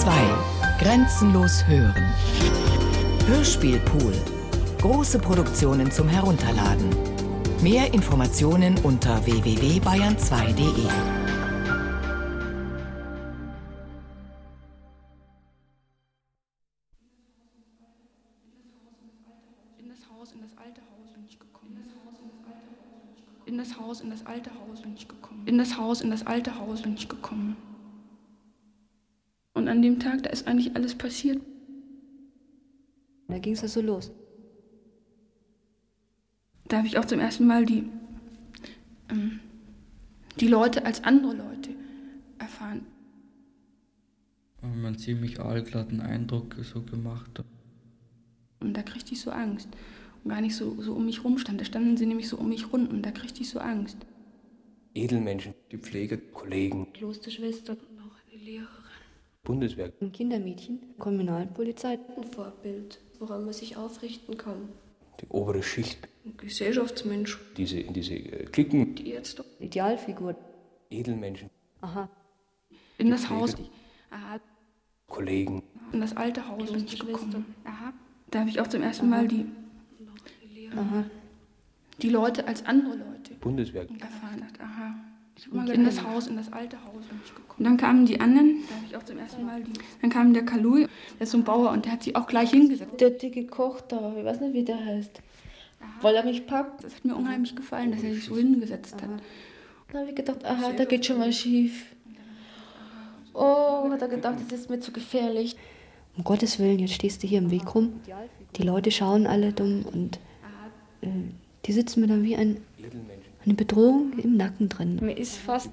2. Grenzenlos hören. Hörspielpool. Große Produktionen zum Herunterladen. Mehr Informationen unter www.bayern2.de. In das Haus, in das alte Haus bin ich gekommen. In das Haus, in das alte Haus bin ich gekommen. In das Haus, in das alte Haus bin ich gekommen. Und an dem Tag, da ist eigentlich alles passiert. Da ging es also los. Da habe ich auch zum ersten Mal die, ähm, die Leute als andere Leute erfahren. Und man ziemlich aalglatten Eindruck so gemacht. Und da kriegte ich so Angst. Und gar nicht so, so um mich rumstand. Da standen sie nämlich so um mich rum und da kriegte ich so Angst. Edelmenschen, die Pflege, Kollegen, Klosterschwester und auch eine Lehrerin. Bundeswehr, Ein Kindermädchen, Kriminalpolizei. Ein Vorbild, woran man sich aufrichten kann. die obere Schicht, Ein Gesellschaftsmensch. diese, in diese äh, Klicken, Die Ärzte. Idealfigur. Edelmenschen, Aha. In das Pflege. Haus. Aha, Kollegen, in das alte Haus bin ich Klosterschwester. gekommen. Aha. Da habe ich auch zum ersten Mal die, Aha. die Leute als andere Leute Bundeswehr, erfahren. Dachte, aha. Ich hab mal in das Haus, in das alte Haus bin ich gekommen. Und dann kamen die anderen, da habe ich auch zum ersten Mal die. Dann kam der Kalui, der ist so ein Bauer und der hat sich auch gleich hingesetzt. Der dicke Koch da, ich weiß nicht, wie der heißt. Weil er mich packt. Das hat mir unheimlich gefallen, dass er sich so hingesetzt hat. Da habe ich gedacht, aha, da geht schon mal schief. Oh, hat er gedacht, das ist mir zu gefährlich. Um Gottes Willen, jetzt stehst du hier im Weg rum. Die Leute schauen alle dumm und äh, die sitzen mir dann wie ein, eine Bedrohung im Nacken drin. Mir ist fast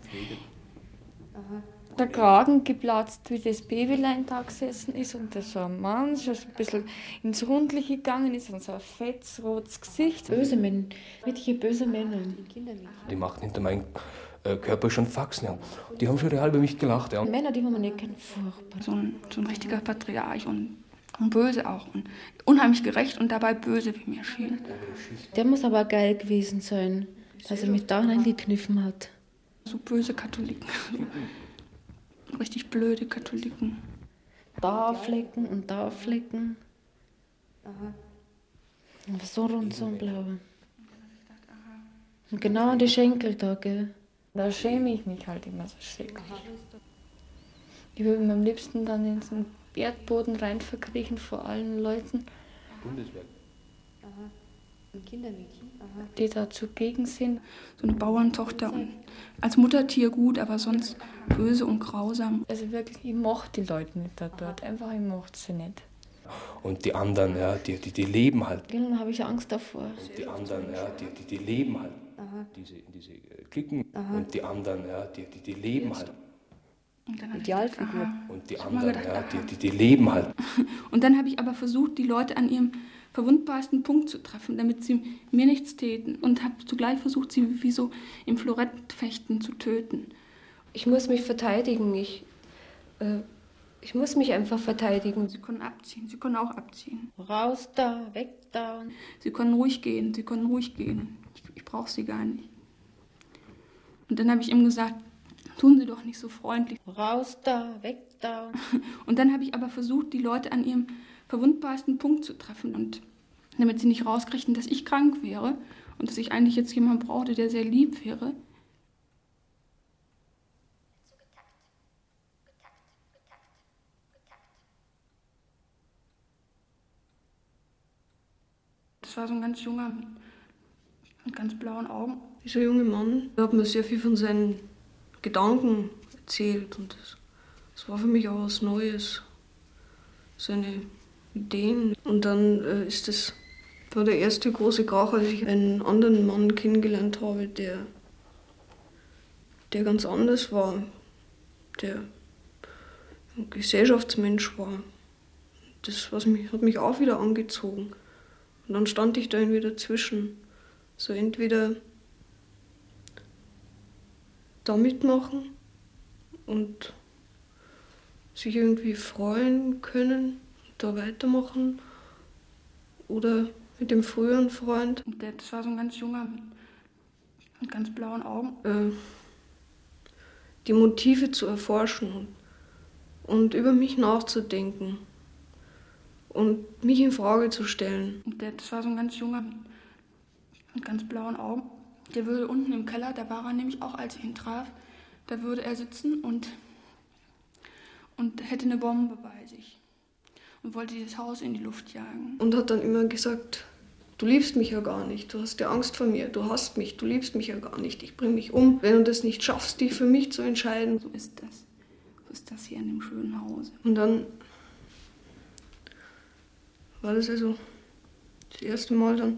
der Kragen geplatzt, wie das Babylein da gesessen ist und da so ein Mann schon ein bisschen ins Rundliche gegangen ist und so ein fettes, rotes Gesicht. Böse Männer, richtige böse Männer. die machten hinter meinem äh, Körper schon Faxen. Ja. Die haben schon real über mich gelacht. Ja. Männer, die man nicht kennt, furchtbar. So ein, so ein richtiger Patriarch und, und böse auch. Und unheimlich gerecht und dabei böse, wie mir schien. Der muss aber geil gewesen sein, dass er mich da reingekniffen hat. So böse Katholiken. So richtig blöde Katholiken. Da Flecken und da Flecken. Aber so rund, so blau. Und genau an die Schenkel da, gell? Da schäme ich mich halt immer so schrecklich. Ich würde mir am liebsten dann in den Erdboden rein verkriechen vor allen Leuten, Bundeswehr, Ein Kindermädchen. Aha. die da zugegen sind. So eine Bauerntochter und als Muttertier gut, aber sonst böse und grausam. Also wirklich, ich mochte die Leute nicht da dort. Einfach, ich mochte sie nicht. Und die anderen, ja, die, die, die leben halt. Dann habe ich Angst davor. Die anderen, ja, die, die, die leben halt. Diese, diese äh, Klicken. Und die anderen, ja, die, die, die leben halt. Und dann aha. Und die Ich hab mal anderen, gedacht, ja, aha. die, die, die leben halt. Und dann habe ich aber versucht, die Leute an ihrem verwundbarsten Punkt zu treffen, damit sie mir nichts täten. Und habe zugleich versucht, sie wie so im Florettfechten zu töten. Ich muss mich verteidigen. Ich, äh, ich muss mich einfach verteidigen. Sie können abziehen, sie können auch abziehen. Raus da, weg da. Sie können ruhig gehen, sie können ruhig gehen. Ich, ich brauche sie gar nicht. Und dann habe ich ihm gesagt, tun Sie doch nicht so freundlich. Raus da, weg da. Und dann habe ich aber versucht, die Leute an ihrem verwundbarsten Punkt zu treffen. Und damit sie nicht rauskriegten, dass ich krank wäre und dass ich eigentlich jetzt jemanden brauchte, der sehr lieb wäre. Das war so ein ganz junger mit, ganz blauen Augen. Dieser junge Mann hat mir sehr viel von seinen Gedanken erzählt und das war für mich auch was Neues. Seine Ideen. Und dann äh, ist das war der erste große Krach, als ich einen anderen Mann kennengelernt habe, der, der ganz anders war, der ein Gesellschaftsmensch war. Das was mich, hat mich auch wieder angezogen. Und dann stand ich da irgendwie dazwischen. So entweder da mitmachen und sich irgendwie freuen können, da weitermachen oder mit dem früheren Freund Und der, das war so ein ganz junger mit, mit ganz blauen Augen. äh, die Motive zu erforschen und über mich nachzudenken und mich in Frage zu stellen. Und das war so ein ganz junger mit ganz blauen Augen. Der würde unten im Keller, da war er nämlich auch, als ich ihn traf, da würde er sitzen und, und hätte eine Bombe bei sich und wollte dieses Haus in die Luft jagen. Und hat dann immer gesagt, du liebst mich ja gar nicht, du hast ja Angst vor mir, du hast mich, du liebst mich ja gar nicht, ich bring mich um. Wenn du das nicht schaffst, dich für mich zu entscheiden. So ist das. So ist das hier in dem schönen Hause. Und dann war das also das erste Mal dann,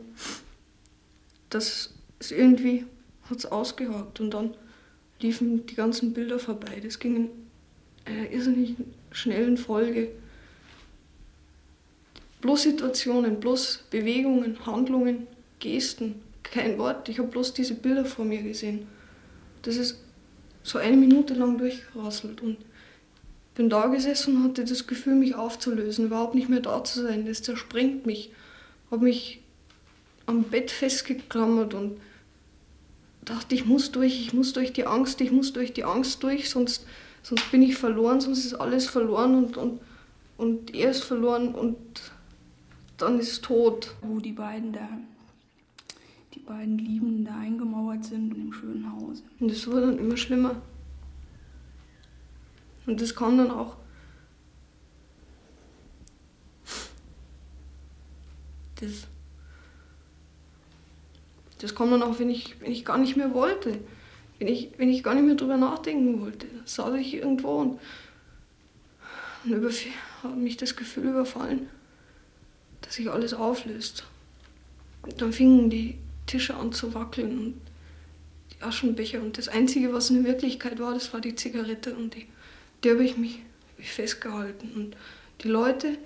dass es irgendwie hat es ausgehakt und dann liefen die ganzen Bilder vorbei. Das ging in einer irrsinnig schnellen Folge. Bloß Situationen, bloß Bewegungen, Handlungen, Gesten, kein Wort. Ich habe bloß diese Bilder vor mir gesehen. Das ist so eine Minute lang durchgerasselt und bin da gesessen und hatte das Gefühl, mich aufzulösen, überhaupt nicht mehr da zu sein. Das zersprengt mich. Habe mich am Bett festgeklammert und dachte, ich muss durch, ich muss durch die Angst, ich muss durch die Angst durch, sonst, sonst bin ich verloren, sonst ist alles verloren und, und, und er ist verloren und dann ist tot. Wo die beiden da, die beiden Liebenden da eingemauert sind in dem schönen Haus. Und es wurde dann immer schlimmer. Und das kam dann auch. Das, das kam dann auch, wenn ich, wenn ich gar nicht mehr wollte. Wenn ich, wenn ich gar nicht mehr drüber nachdenken wollte. Da saß ich irgendwo und, und hat mich das Gefühl überfallen, dass sich alles auflöst. Und dann fingen die Tische an zu wackeln und die Aschenbecher. Und das Einzige, was in Wirklichkeit war, das war die Zigarette und die die habe ich mich festgehalten. Und die Leute,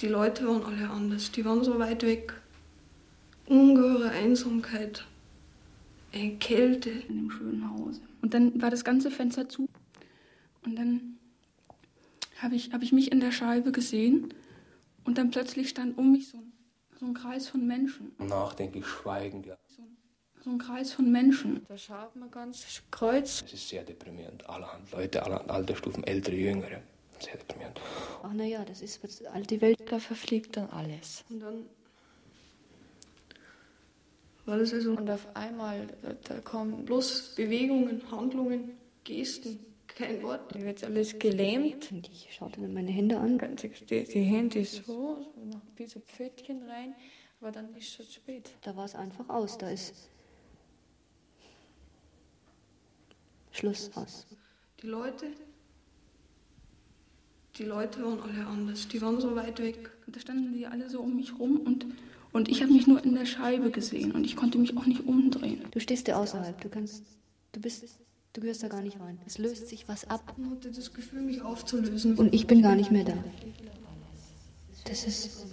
die Leute waren alle anders. Die waren so weit weg. Ungeheure Einsamkeit, eine Kälte. In dem schönen Hause. Und dann war das ganze Fenster zu. Und dann habe ich, hab ich mich in der Scheibe gesehen. Und dann plötzlich stand um mich so ein, so ein Kreis von Menschen. Nachdenklich, schweigend, ja. So ein, so ein Kreis von Menschen. Da schaut man ganz kreuz. Es ist sehr deprimierend. Allerhand Leute, allerhand Altersstufen, ältere, jüngere. Sehr deprimierend. Ach naja, das ist was alte Welt. Da verfliegt dann alles. Und dann war das also Und auf einmal, da, da kommen bloß Bewegungen, Handlungen, Gesten, kein Wort. Da wird alles gelähmt. Und ich schaute dann meine Hände an. Ganz- Die, die Hände so, wie so Pfötchen rein, aber dann ist es schon spät. Da war es einfach aus. Da ist Schluss aus. Die Leute, die Leute waren alle anders. Die waren so weit weg. Und da standen die alle so um mich rum und, und ich habe mich nur in der Scheibe gesehen und ich konnte mich auch nicht umdrehen. Du stehst ja außerhalb. Du kannst, du bist, du gehörst da gar nicht rein. Es löst sich was ab Ich hatte das Gefühl, mich aufzulösen. und ich bin gar nicht mehr da. Das ist,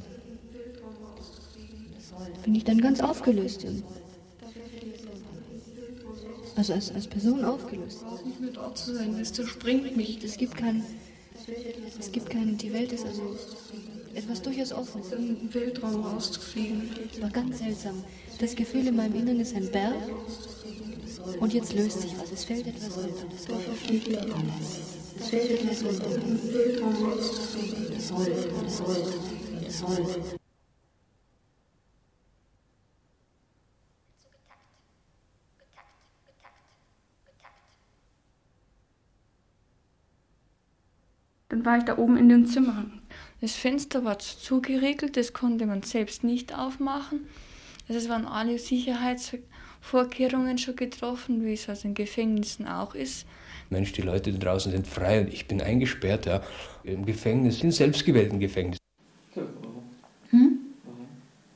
bin ich dann ganz aufgelöst. Und also als, als Person aufgelöst. Überhaupt nicht mehr da zu sein, das zerspringt mich. Es gibt kein, es gibt kein, die Welt ist also etwas durchaus Offenes. In den Weltraum rauszufliegen. War ganz seltsam. Das Gefühl in meinem Inneren ist ein Berg und jetzt löst sich was. Es fällt etwas runter. Das rollt. Es fällt etwas runter. Es rollt, es rollt, es rollt. Dann war ich da oben in dem Zimmer. Das Fenster war zugeriegelt, das konnte man selbst nicht aufmachen. Also es waren alle Sicherheitsvorkehrungen schon getroffen, wie es also in Gefängnissen auch ist. Mensch, die Leute da draußen sind frei und ich bin eingesperrt, ja. Im Gefängnis, im selbstgewählten Gefängnis. Ja, warum? Hm?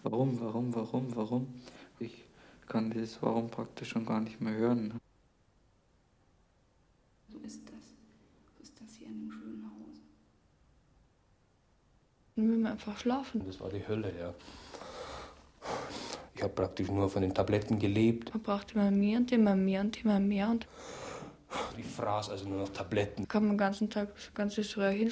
Warum, warum, warum, warum? Ich kann dieses Warum praktisch schon gar nicht mehr hören. So ist das. So ist das hier in dem schönen Haus. Dann will man einfach schlafen. Das war die Hölle, ja. Ich habe praktisch nur von den Tabletten gelebt. Man braucht immer mehr und immer mehr und immer mehr und Ich fraß also nur noch Tabletten. kann man den ganzen Tag das ganze Röhrchen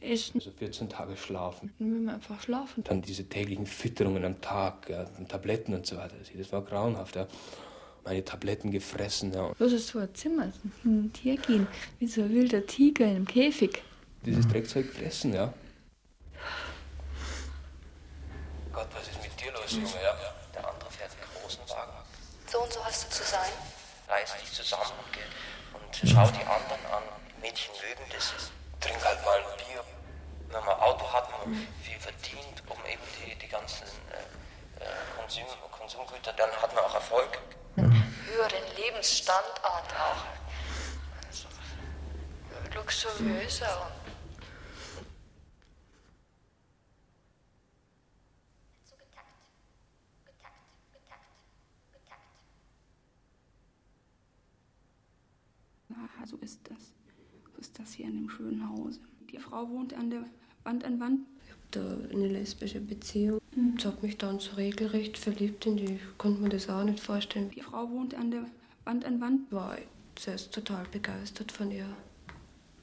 essen. Also 14 Tage schlafen. Dann will man einfach schlafen. Dann diese täglichen Fütterungen am Tag, ja, Tabletten und so weiter. Das war grauenhaft, ja. meine Tabletten gefressen. Ja. Das ist so ein Zimmer, und her gehen, wie so ein wilder Tiger in einem Käfig. Dieses Dreckzeug fressen, ja. Gott, was ist mit dir los, Junge? Ja? Der andere fährt einen großen Wagen. So und so hast du zu sein. Reiß dich zusammen gell? und schau die anderen an. Mädchen mögen das. Trink halt mal ein Bier. Wenn man ein Auto hat, man viel verdient, um eben die, die ganzen äh, äh, Konsum, Konsumgüter, dann hat man auch Erfolg. Höheren Lebensstandard auch. Also, luxuriöser und Aha, so ist das. So ist das hier in dem schönen Hause. Die Frau wohnt an der Wand an Wand. Ich habe da eine lesbische Beziehung. Ich habe mich dann so regelrecht verliebt in die. Ich konnte mir das auch nicht vorstellen. Die Frau wohnt an der Wand an Wand. War zuerst total begeistert von ihr,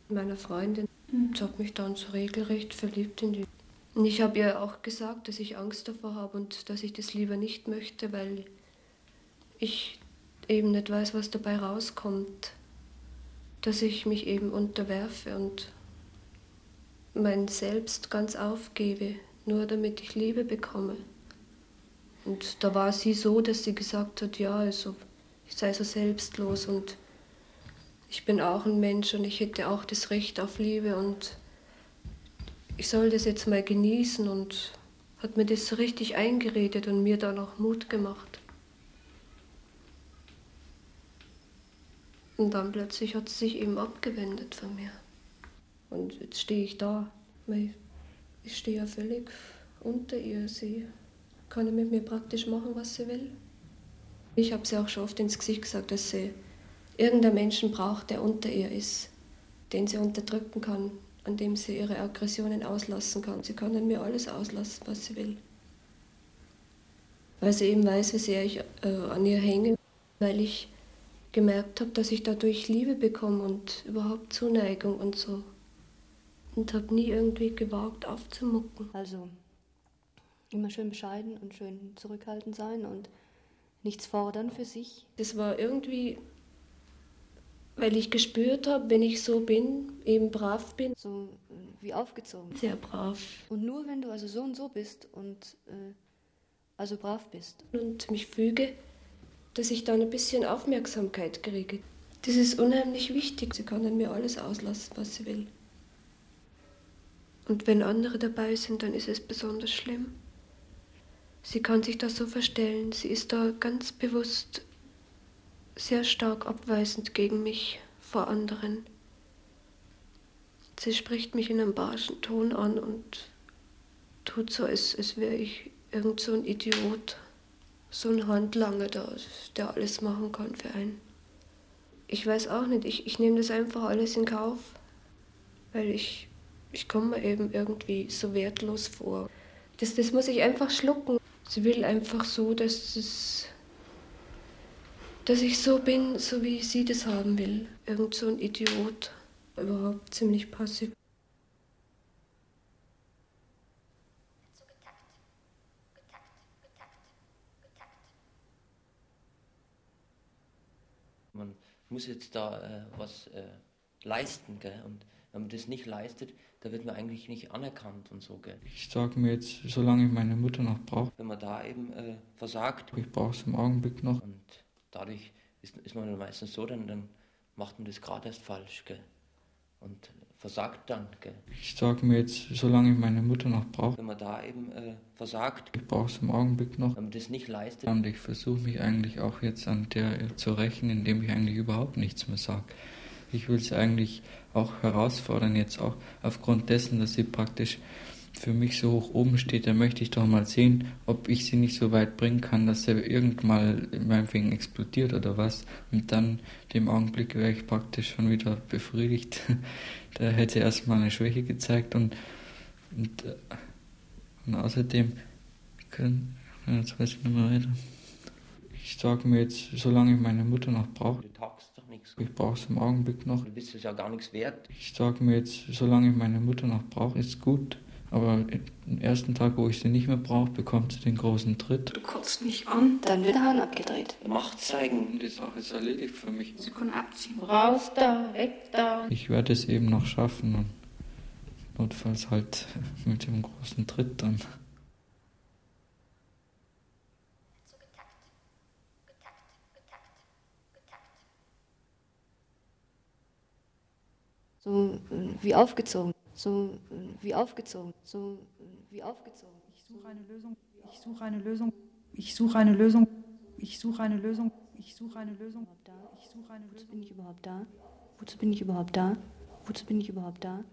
meiner Freundin. Ich habe mich dann so regelrecht verliebt in die. Und ich habe ihr auch gesagt, dass ich Angst davor habe und dass ich das lieber nicht möchte, weil ich eben nicht weiß, was dabei rauskommt. Dass ich mich eben unterwerfe und mein Selbst ganz aufgebe, nur damit ich Liebe bekomme. Und da war sie so, dass sie gesagt hat, ja, also ich sei so selbstlos und ich bin auch ein Mensch und ich hätte auch das Recht auf Liebe und ich soll das jetzt mal genießen und hat mir das so richtig eingeredet und mir dann auch Mut gemacht. Und dann plötzlich hat sie sich eben abgewendet von mir. Und jetzt stehe ich da. Ich stehe ja völlig unter ihr. Sie kann ja mit mir praktisch machen, was sie will. Ich habe sie auch schon oft ins Gesicht gesagt, dass sie irgendeinen Menschen braucht, der unter ihr ist, den sie unterdrücken kann, an dem sie ihre Aggressionen auslassen kann. Sie kann an mir alles auslassen, was sie will. Weil sie eben weiß, wie sehr ich äh, an ihr hänge, weil ich gemerkt habe, dass ich dadurch Liebe bekomme und überhaupt Zuneigung und so. Und habe nie irgendwie gewagt aufzumucken. Also immer schön bescheiden und schön zurückhaltend sein und nichts fordern für sich. Das war irgendwie, weil ich gespürt habe, wenn ich so bin, eben brav bin. So äh, wie aufgezogen. Sehr brav. Und nur wenn du also so und so bist und äh, also brav bist. Und mich füge, dass ich dann ein bisschen Aufmerksamkeit kriege. Das ist unheimlich wichtig. Sie kann an mir alles auslassen, was sie will. Und wenn andere dabei sind, dann ist es besonders schlimm. Sie kann sich da so verstellen. Sie ist da ganz bewusst sehr stark abweisend gegen mich vor anderen. Sie spricht mich in einem barschen Ton an und tut so, als, als wäre ich irgend so ein Idiot so ein Handlanger da, der alles machen kann für einen. Ich weiß auch nicht, ich, ich nehme das einfach alles in Kauf, weil ich, ich komme mir eben irgendwie so wertlos vor. Das, das muss ich einfach schlucken. Sie will einfach so, dass, es, dass ich so bin, so wie sie das haben will. Irgend so ein Idiot. Überhaupt ziemlich passiv. Man muss jetzt da äh, was äh, leisten, gell? Und wenn man das nicht leistet, da wird man eigentlich nicht anerkannt und so, gell? Ich sage mir jetzt, solange ich meine Mutter noch brauche. Wenn man da eben äh, versagt. Ich brauche es im Augenblick noch. Und dadurch ist, ist man dann meistens so, dann, dann macht man das gerade erst falsch, gell? Und versagt dann, gell? Ich sage mir jetzt, solange ich meine Mutter noch brauche. Wenn man da eben äh, versagt. Ich brauche es im Augenblick noch. Wenn man das nicht leistet. Und ich versuche mich eigentlich auch jetzt an der zu rächen, indem ich eigentlich überhaupt nichts mehr sage. Ich will sie eigentlich auch herausfordern, jetzt auch aufgrund dessen, dass sie praktisch für mich so hoch oben steht, da möchte ich doch mal sehen, ob ich sie nicht so weit bringen kann, dass sie irgendwann mal in meinem Finger explodiert oder was. Und dann, dem Augenblick, wäre ich praktisch schon wieder befriedigt. da hätte sie erstmal eine Schwäche gezeigt und, und, und außerdem können, jetzt weiß ich nicht mehr weiter. Ich sage mir jetzt, solange ich meine Mutter noch brauche. Ich brauche es im Augenblick noch. Du bist es ja gar nichts wert. Ich sage mir jetzt, solange ich meine Mutter noch brauche, ist gut. Aber am ersten Tag, wo ich sie nicht mehr brauche, bekommt sie den großen Tritt. Du kotzt mich an. Dann wird der Hahn abgedreht. Macht zeigen. Die Sache ist erledigt für mich. Sie können abziehen. Raus da, weg da. Ich werde es eben noch schaffen und notfalls halt mit dem großen Tritt dann. So äh, wie aufgezogen. So äh, wie aufgezogen. So äh, wie aufgezogen. Ich suche eine Lösung. Ich suche eine Lösung. Ich suche eine Lösung. Ich suche eine Lösung. Ich suche eine Lösung. Ich suche eine Lösung. Wozu bin ich überhaupt da? Wozu bin ich überhaupt da? Wozu bin ich überhaupt da?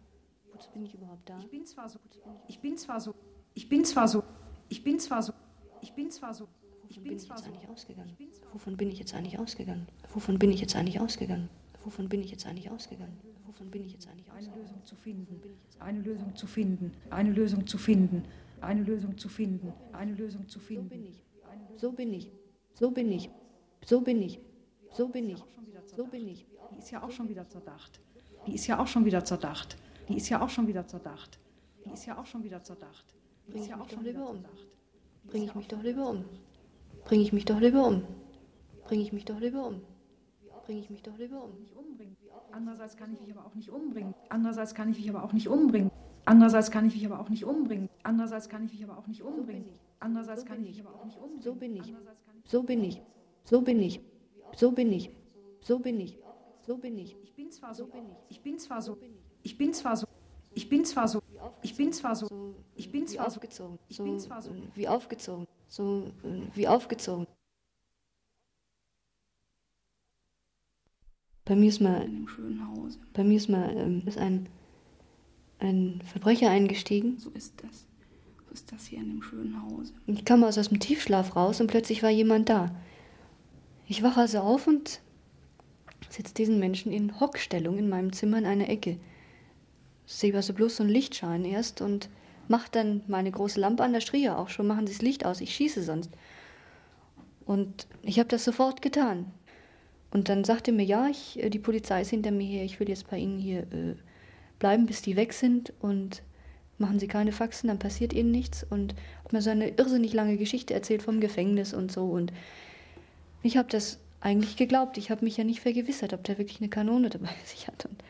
Wozu bin ich überhaupt da? Ich bin zwar so. Ich bin zwar so. Ich bin zwar so. Ich bin zwar so. Ich bin zwar so. Ich bin zwar so. eigentlich ausgegangen? Wovon bin ich jetzt eigentlich ausgegangen? Wovon bin ich jetzt eigentlich ausgegangen? Wovon bin ich jetzt eigentlich ausgegangen? Wovon bin ich jetzt eigentlich Eine Lösung zu finden. Eine Lösung zu finden. Eine Lösung zu finden. Eine Lösung zu finden. Eine Lösung zu So finden. bin ich. So bin ich. So bin ich. So bin ich. So bin ich. So bin ich. Die ist ja auch schon wieder zerdacht. Die ist ja auch schon wieder zerdacht. Die ist ja auch schon wieder zerdacht. Die ist ja auch schon wieder zerdacht. Bring ich ja mich auch doch schon lieber um. Bring ich mich doch lieber um. Bring ich mich doch lieber um. Bring ich mich doch lieber um. Bring ich mich doch lieber um. nicht umbringen. Andererseits kann ich mich aber auch nicht umbringen. Andererseits kann ich mich aber auch nicht umbringen. Andererseits kann ich mich aber auch nicht umbringen. Andererseits kann ich mich aber auch nicht umbringen. Andererseits kann ich mich aber auch nicht umbringen. So bin ich. Andererseits kann ich- So bin ich. So bin ich. So bin ich. So bin ich. So bin ich. Ich bin zwar so. Ich bin zwar so. Ich bin zwar so. Ich bin zwar so. Ich bin zwar so. Ich bin zwar so. Ich bin zwar so. wie aufgezogen. So wie aufgezogen. Bei mir ist mal, In dem schönen Hause. bei mir ist mal ähm, ist ein, ein Verbrecher eingestiegen. So ist das. So ist das hier in dem schönen Hause. Ich kam also aus dem Tiefschlaf raus und plötzlich war jemand da. Ich wache also auf und sitze diesen Menschen in Hockstellung in meinem Zimmer in einer Ecke. Sehe also bloß so einen Lichtschein erst und mache dann meine große Lampe an, da schrie er auch schon, machen Sie das Licht aus, ich schieße sonst. Und ich habe das sofort getan. Und dann sagte mir, ja, ich, äh, die Polizei ist hinter mir her, ich will jetzt bei Ihnen hier äh, bleiben, bis die weg sind und machen Sie keine Faxen, dann passiert Ihnen nichts. Und hat mir so eine irrsinnig lange Geschichte erzählt vom Gefängnis und so. Und ich habe das eigentlich geglaubt. Ich habe mich ja nicht vergewissert, ob der wirklich eine Kanone dabei sich hat. Und,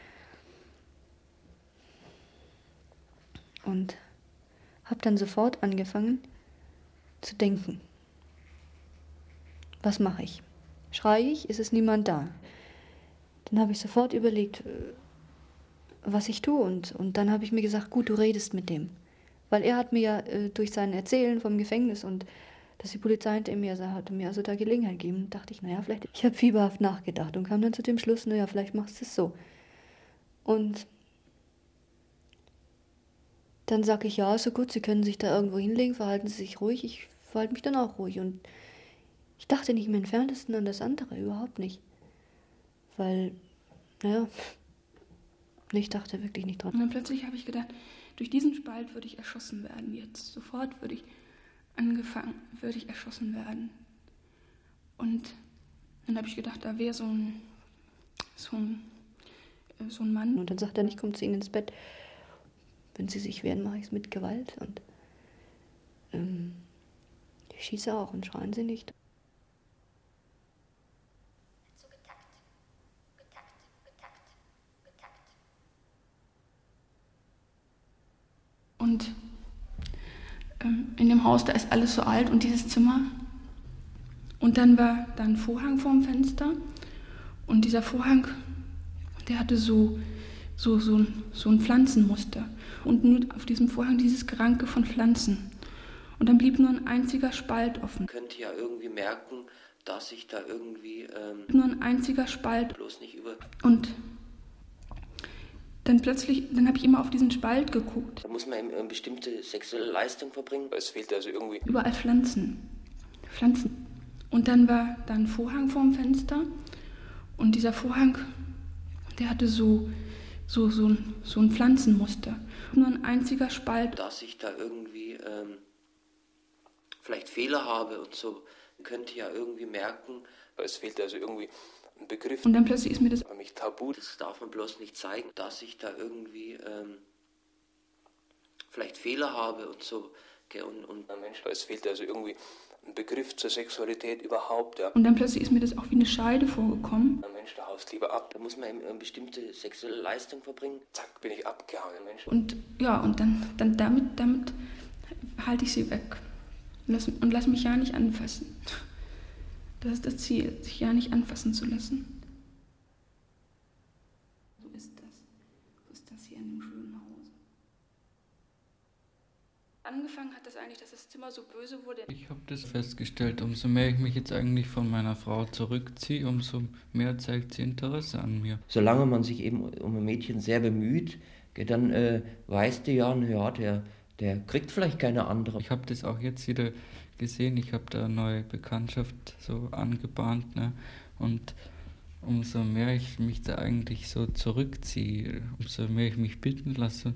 und habe dann sofort angefangen zu denken. Was mache ich? Schreie ich? Ist es niemand da? Dann habe ich sofort überlegt, äh, was ich tue. Und, und dann habe ich mir gesagt, gut, du redest mit dem. Weil er hat mir ja äh, durch sein Erzählen vom Gefängnis und dass die Polizei hinter mir sei, hatte mir also da Gelegenheit gegeben. Dachte ich, naja, vielleicht. Ich habe fieberhaft nachgedacht und kam dann zu dem Schluss, naja, vielleicht machst du es so. Und dann sage ich, ja, so gut, Sie können sich da irgendwo hinlegen, verhalten Sie sich ruhig. Ich verhalte mich dann auch ruhig. Und ich dachte nicht im entferntesten an das andere, überhaupt nicht. Weil, naja, ich dachte wirklich nicht Und dran. dann plötzlich habe ich gedacht, durch diesen Spalt würde ich erschossen werden jetzt. Sofort würde ich angefangen, würde ich erschossen werden. Und dann habe ich gedacht, da wäre so ein, so ein, äh, so ein Mann. Und dann sagt er, ich komme zu Ihnen ins Bett. Wenn Sie sich wehren, mache ich es mit Gewalt. Und ähm, ich schieße auch und schreien Sie nicht. Und ähm, in dem Haus, da ist alles so alt und dieses Zimmer. Und dann war da ein Vorhang vorm Fenster. Und dieser Vorhang, der hatte so, so, so, ein, so ein Pflanzenmuster. Und nur auf diesem Vorhang dieses Geranke von Pflanzen. Und dann blieb nur ein einziger Spalt offen. Könnt ihr ja irgendwie merken, dass ich da irgendwie ähm, Nur ein einziger Spalt. bloß nicht über. Und dann plötzlich, dann habe ich immer auf diesen Spalt geguckt. Da muss man eben eine bestimmte sexuelle Leistung verbringen. Es fehlt also irgendwie Überall Pflanzen. Pflanzen. Und dann war da ein Vorhang vorm Fenster. Und dieser Vorhang, der hatte so, so, so, ein, so ein Pflanzenmuster. Nur ein einziger Spalt. dass ich da irgendwie ähm, vielleicht Fehler habe und so. Könnt ihr ja irgendwie merken, Es fehlt also irgendwie ein Begriff, Und dann plötzlich ist mir das nämlich Tabu. das darf man bloß nicht zeigen, dass ich da irgendwie ähm, vielleicht Fehler habe und so. Gell? Und, und Mensch, es fehlt also irgendwie ein Begriff zur Sexualität überhaupt. Ja. Und dann plötzlich ist mir das auch wie eine Scheide vorgekommen. Mensch, da haust lieber ab. Da muss man eben eine bestimmte sexuelle Leistung verbringen. Zack, bin ich abgehauen, Mensch. Und ja, und dann, dann damit, damit halte ich sie weg. Und lass, und lass mich ja nicht anfassen. Das ist das Ziel, sich ja nicht anfassen zu lassen. So ist das. So ist das hier in dem schönen Haus. Angefangen hat das eigentlich, dass das Zimmer so böse wurde. Ich habe das festgestellt, umso mehr ich mich jetzt eigentlich von meiner Frau zurückziehe, umso mehr zeigt sie Interesse an mir. Solange man sich eben um ein Mädchen sehr bemüht, dann äh, weißt du ja, ja, der, der kriegt vielleicht keine andere. Ich habe das auch jetzt wieder gesehen, ich habe da eine neue Bekanntschaft so angebahnt. Ne? Und umso mehr ich mich da eigentlich so zurückziehe, umso mehr ich mich bitten lasse,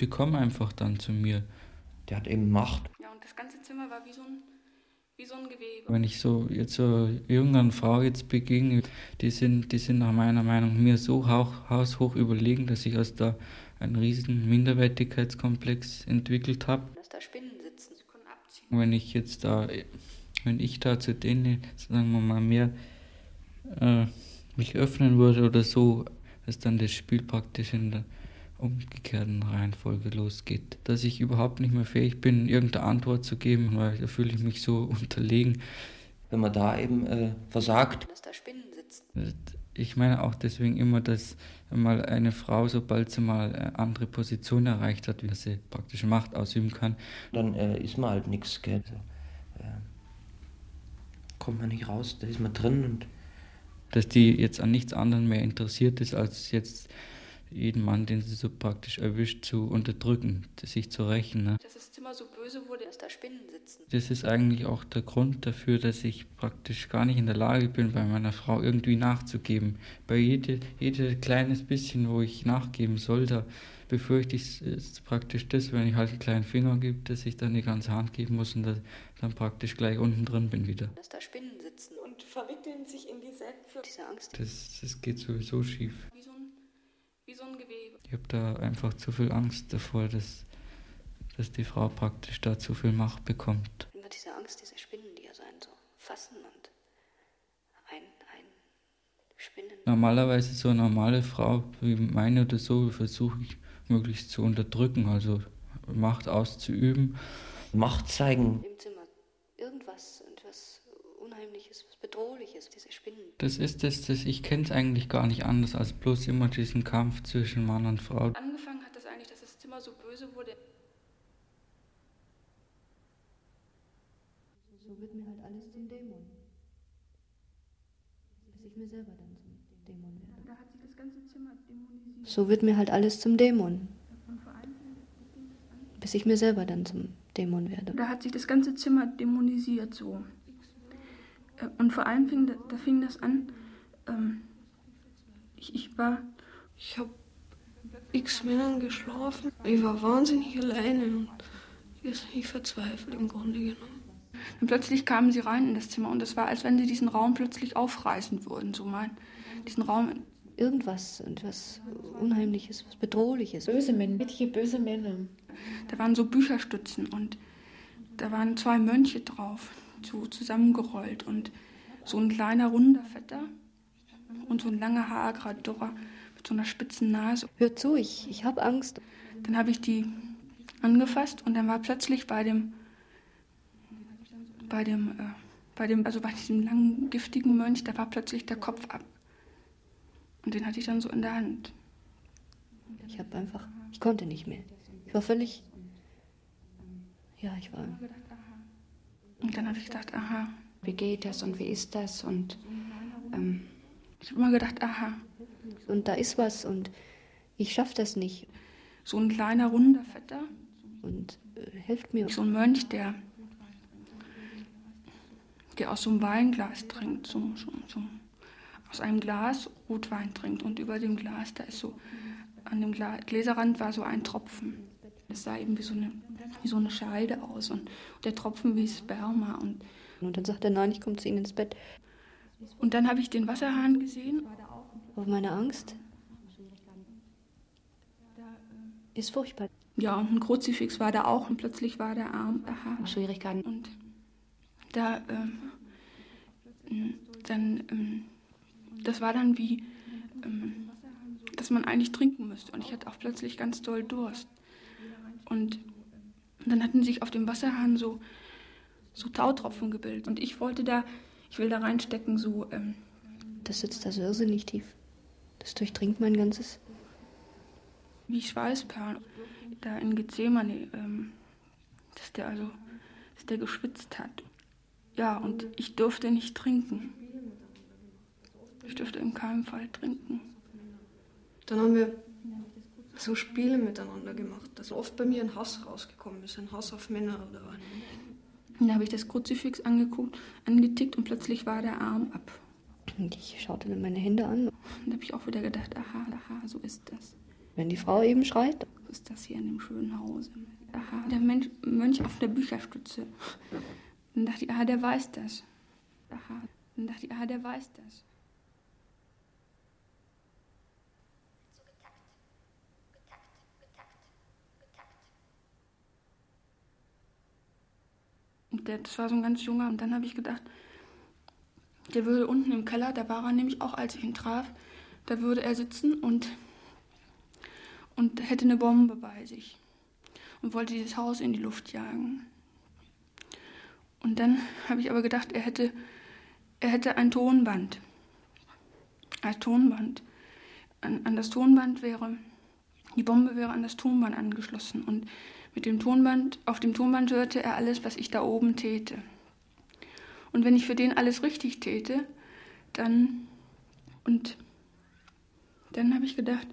die kommen einfach dann zu mir. Der hat eben Macht. Ja, und das ganze Zimmer war wie so ein, wie so ein Gewebe. Wenn ich so jetzt so jüngeren Frau jetzt begegne, die sind, die sind nach meiner Meinung mir so haushoch überlegen, dass ich aus da einen riesen Minderwertigkeitskomplex entwickelt habe. Dass da Spinnen. Wenn ich jetzt da, wenn ich da zu denen, sagen wir mal, mehr äh, mich öffnen würde oder so, dass dann das Spiel praktisch in der umgekehrten Reihenfolge losgeht. Dass ich überhaupt nicht mehr fähig bin, irgendeine Antwort zu geben, weil da fühle ich mich so unterlegen. Wenn man da eben äh, versagt. Dass da Spinnen sitzen. Ich meine auch deswegen immer, dass mal eine Frau, sobald sie mal eine andere Position erreicht hat, wie sie praktisch Macht ausüben kann, dann äh, ist man halt nichts, gell. Also, äh, kommt man nicht raus, da ist man drin und dass die jetzt an nichts anderem mehr interessiert ist, als jetzt jeden Mann, den sie so praktisch erwischt, zu unterdrücken, sich zu rächen. Ne? Dass das Zimmer so böse wurde, dass da Spinnen sitzen. Das ist eigentlich auch der Grund dafür, dass ich praktisch gar nicht in der Lage bin, bei meiner Frau irgendwie nachzugeben. Bei jedem jede kleines bisschen, wo ich nachgeben soll, da befürchte ich es praktisch das, wenn ich halt einen kleinen Finger gebe, dass ich dann die ganze Hand geben muss und dann praktisch gleich unten drin bin wieder. Dass da Spinnen sitzen und verwickeln sich in diese, diese Angst. Das, das geht sowieso schief. Wie so ein, wie so ein Gewebe. Ich habe da einfach zu viel Angst davor, dass, dass die Frau praktisch da zu viel Macht bekommt. Immer diese Angst, diese Spinnen, die ja sein so fassen und ein, ein Spinnen. Normalerweise so eine normale Frau wie meine oder so versuche ich möglichst zu unterdrücken, also Macht auszuüben. Macht zeigen. Im Zimmer irgendwas, etwas Unheimliches, was Bedrohliches, diese Spinnen. Das ist das, das ich kenne es eigentlich gar nicht anders als bloß immer diesen Kampf zwischen Mann und Frau. Angefangen hat das eigentlich, dass das Zimmer so böse wurde. So wird mir halt alles zum Dämon. Bis ich mir selber dann zum Dämon werde. Da hat sich das ganze Zimmer dämonisiert. So wird mir halt alles zum Dämon. Bis ich mir selber dann zum Dämon werde. Da hat sich das ganze Zimmer dämonisiert so. Und vor allem fing, da, da fing das an, ähm, ich, ich war, Ich habe x Männern geschlafen. Ich war wahnsinnig alleine und ich verzweifelt im Grunde genommen. und plötzlich kamen sie rein in das Zimmer und es war, als wenn sie diesen Raum plötzlich aufreißen würden, so mal. Diesen Raum, Irgendwas, etwas Unheimliches, was Bedrohliches. Böse Männer, richtige böse Männer. da waren so Bücherstützen und da waren zwei Mönche drauf, so zusammengerollt und so ein kleiner runder Vetter und so ein langer Dürrer mit so einer spitzen Nase. Hör zu, ich, ich habe Angst. Dann habe ich die angefasst und dann war plötzlich bei dem, bei dem, äh, bei dem, also bei diesem langen giftigen Mönch, da war plötzlich der Kopf ab. Und den hatte ich dann so in der Hand. Ich habe einfach, ich konnte nicht mehr. Ich war völlig, ja, ich war, Und dann habe ich gedacht, aha. Wie geht das und wie ist das? Und ähm, Ich habe immer gedacht, aha. und da ist was und ich schaffe das nicht. So ein kleiner runder Vetter, Und äh, helft mir. so ein Mönch, der, der aus so einem Weinglas trinkt, so, so, so aus einem Glas Rotwein trinkt und über dem Glas, da ist so, an dem Gla Gläserrand war so ein Tropfen. Es sah eben wie so eine, wie so eine Scheide aus und der Tropfen wie Sperma und Und dann sagt er, nein, ich komme zu Ihnen ins Bett. Und dann habe ich den Wasserhahn gesehen. Aber meine Angst ist furchtbar. Ja, und ein Kruzifix war da auch und plötzlich war der Arm. Aha. Schwierigkeiten. Und da, ähm, dann, ähm, das war dann wie, ähm, dass man eigentlich trinken müsste. Und ich hatte auch plötzlich ganz doll Durst. Und dann hatten sich auf dem Wasserhahn so, so Tautropfen gebildet. Und ich wollte da, ich will da reinstecken, so. Ähm, das sitzt da so irrsinnig tief. Das durchdringt mein ganzes. Wie Schweißperlen. Da in Gethsemane, ähm, dass der also, dass der geschwitzt hat. Ja, und ich durfte nicht trinken. Ich durfte in keinem Fall trinken. Dann haben wir so Spiele miteinander gemacht, dass oft bei mir ein Hass rausgekommen ist, ein Hass auf Männer oder und da habe ich das Kruzifix angeguckt, angetickt und plötzlich war der Arm ab. Und ich schaute dann meine Hände an. Und da habe ich auch wieder gedacht, aha, aha, so ist das. Wenn die Frau eben schreit. So ist das hier in dem schönen Hause. Aha, der Mensch, Mönch auf der Bücherstütze. Dann dachte ich, aha, der weiß das. Aha, dann dachte ich, aha, der weiß das. Der, das war so ein ganz junger. Und dann habe ich gedacht, der würde unten im Keller, da war er nämlich auch, als ich ihn traf, da würde er sitzen und, und hätte eine Bombe bei sich und wollte dieses Haus in die Luft jagen. Und dann habe ich aber gedacht, er hätte, er hätte ein Tonband. Ein Tonband. An, an das Tonband wäre, die Bombe wäre an das Tonband angeschlossen. Und mit dem Tonband, auf dem Tonband hörte er alles, was ich da oben täte. Und wenn ich für den alles richtig täte, dann und dann habe ich gedacht,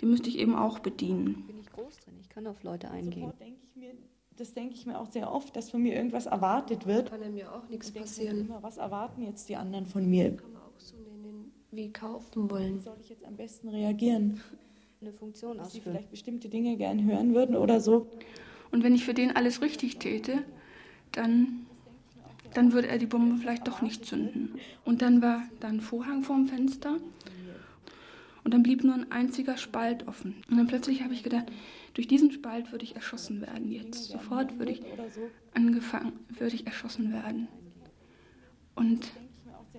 die müsste ich eben auch bedienen. Bin ich groß drin, ich kann auf Leute eingehen. Denke mir, das denke ich mir auch sehr oft, dass von mir irgendwas erwartet wird. Kann mir auch nichts passieren. Immer, was erwarten jetzt die anderen von mir? Kann man auch so nennen, wie kaufen wollen. Wie soll ich jetzt am besten reagieren? eine Funktion dass sie vielleicht bestimmte Dinge gern hören würden oder so. Und wenn ich für den alles richtig täte, dann, dann würde er die Bombe vielleicht doch nicht zünden. Und dann war da ein Vorhang vorm Fenster und dann blieb nur ein einziger Spalt offen. Und dann plötzlich habe ich gedacht, durch diesen Spalt würde ich erschossen werden jetzt. Sofort würde ich angefangen, würde ich erschossen werden. Und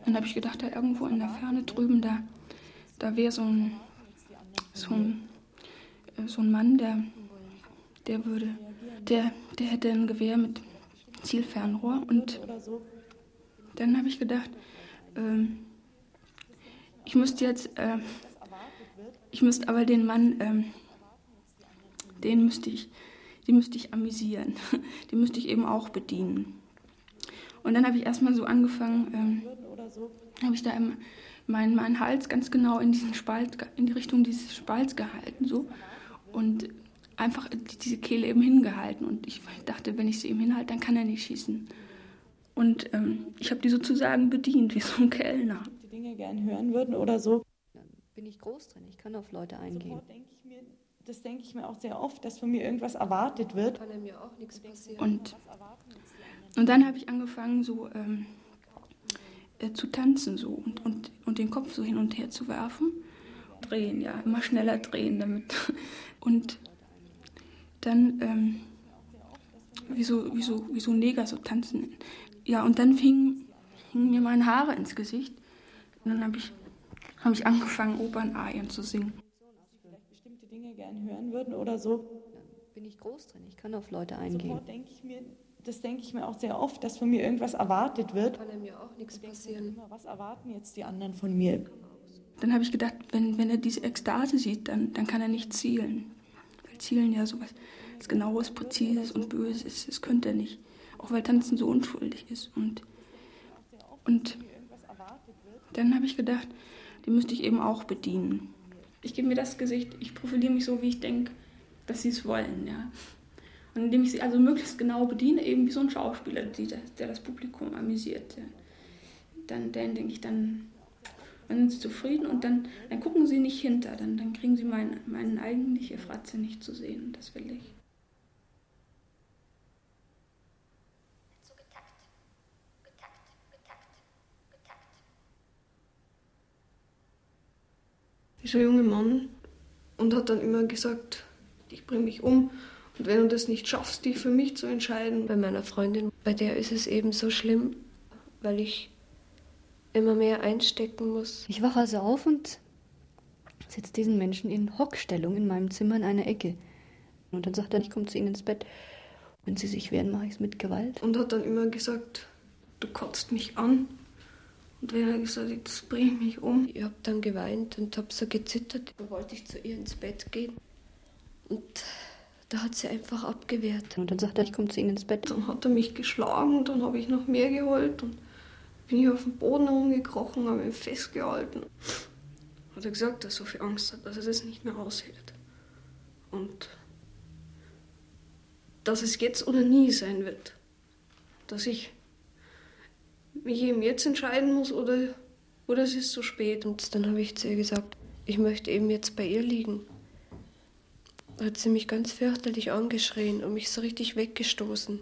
dann habe ich gedacht, da irgendwo in der Ferne drüben, da, da wäre so ein so ein, äh, so ein Mann, der, der würde, der, der hätte ein Gewehr mit Zielfernrohr und dann habe ich gedacht, ähm, ich müsste jetzt, äh, ich müsste aber den Mann, ähm, den müsste ich, den müsste ich amüsieren, den müsste ich eben auch bedienen. Und dann habe ich erstmal so angefangen, ähm, habe ich da im, meinen, meinen Hals ganz genau in diesen Spalt, in die Richtung dieses Spalts gehalten, so. Und einfach diese Kehle eben hingehalten. Und ich dachte, wenn ich sie ihm hinhalte, dann kann er nicht schießen. Und ähm, ich habe die sozusagen bedient, wie so ein Kellner. Die Dinge gern hören würden oder so. Dann bin ich groß drin, ich kann auf Leute eingehen. Denk mir, das denke ich mir auch sehr oft, dass von mir irgendwas erwartet wird. Kann mir auch nichts passieren. Und, und dann habe ich angefangen, so ähm, äh, zu tanzen so und, und, und den Kopf so hin und her zu werfen. Drehen, ja, immer schneller drehen damit. Und dann ähm, wie, so, wie, so, wie so Neger so tanzen. Ja, und dann fingen fing mir meine Haare ins Gesicht. Und dann habe ich, hab ich angefangen, Opernarien zu singen. Vielleicht bestimmte Dinge gern hören würden oder so. Bin ich groß drin, ich kann auf Leute eingehen. Sofort denke ich mir, das denke ich mir auch sehr oft, dass von mir irgendwas erwartet wird. Kann mir auch nichts passieren. Immer, was erwarten jetzt die anderen von mir? Dann habe ich gedacht, wenn, wenn er diese Ekstase sieht, dann, dann kann er nicht zielen. Weil Zielen ja sowas was Genaues, Präzises und Böses ist. Das könnte er nicht. Auch weil Tanzen so unschuldig ist. Und, und dann habe ich gedacht, die müsste ich eben auch bedienen. Ich gebe mir das Gesicht, ich profiliere mich so, wie ich denke, dass sie es wollen. Ja. Und indem ich sie also möglichst genau bediene, eben wie so ein Schauspieler, der das Publikum amüsiert. Dann, dann denke ich, dann, dann sind sie zufrieden und dann, dann gucken sie nicht hinter, dann, dann kriegen sie meine, meine eigentliche Fratze nicht zu sehen. Das will ich. Dieser junge Mann und hat dann immer gesagt, ich bringe mich um. Und wenn du das nicht schaffst, dich für mich zu entscheiden. Bei meiner Freundin, bei der ist es eben so schlimm, weil ich immer mehr einstecken muss. Ich wache also auf und setze diesen Menschen in Hockstellung in meinem Zimmer in einer Ecke. Und dann sagt er, ich komme zu ihnen ins Bett. Wenn sie sich wehren, mache ich es mit Gewalt. Und hat dann immer gesagt, du kotzt mich an. Und wenn er gesagt, jetzt bringe ich mich um. Ich habe dann geweint und habe so gezittert. Da wollte ich zu ihr ins Bett gehen. Und da hat sie einfach abgewehrt. Und dann sagt er, ich komme zu ihnen ins Bett. Dann hat er mich geschlagen dann habe ich noch mehr geholt und bin ich auf den Boden herumgekrochen, habe ihn festgehalten. Hat er gesagt, dass er so viel Angst hat, dass er das nicht mehr aushält. Und dass es jetzt oder nie sein wird. Dass ich mich eben jetzt entscheiden muss oder, oder es ist zu spät. Und dann habe ich zu ihr gesagt, ich möchte eben jetzt bei ihr liegen. Da hat sie mich ganz fürchterlich angeschrien und mich so richtig weggestoßen.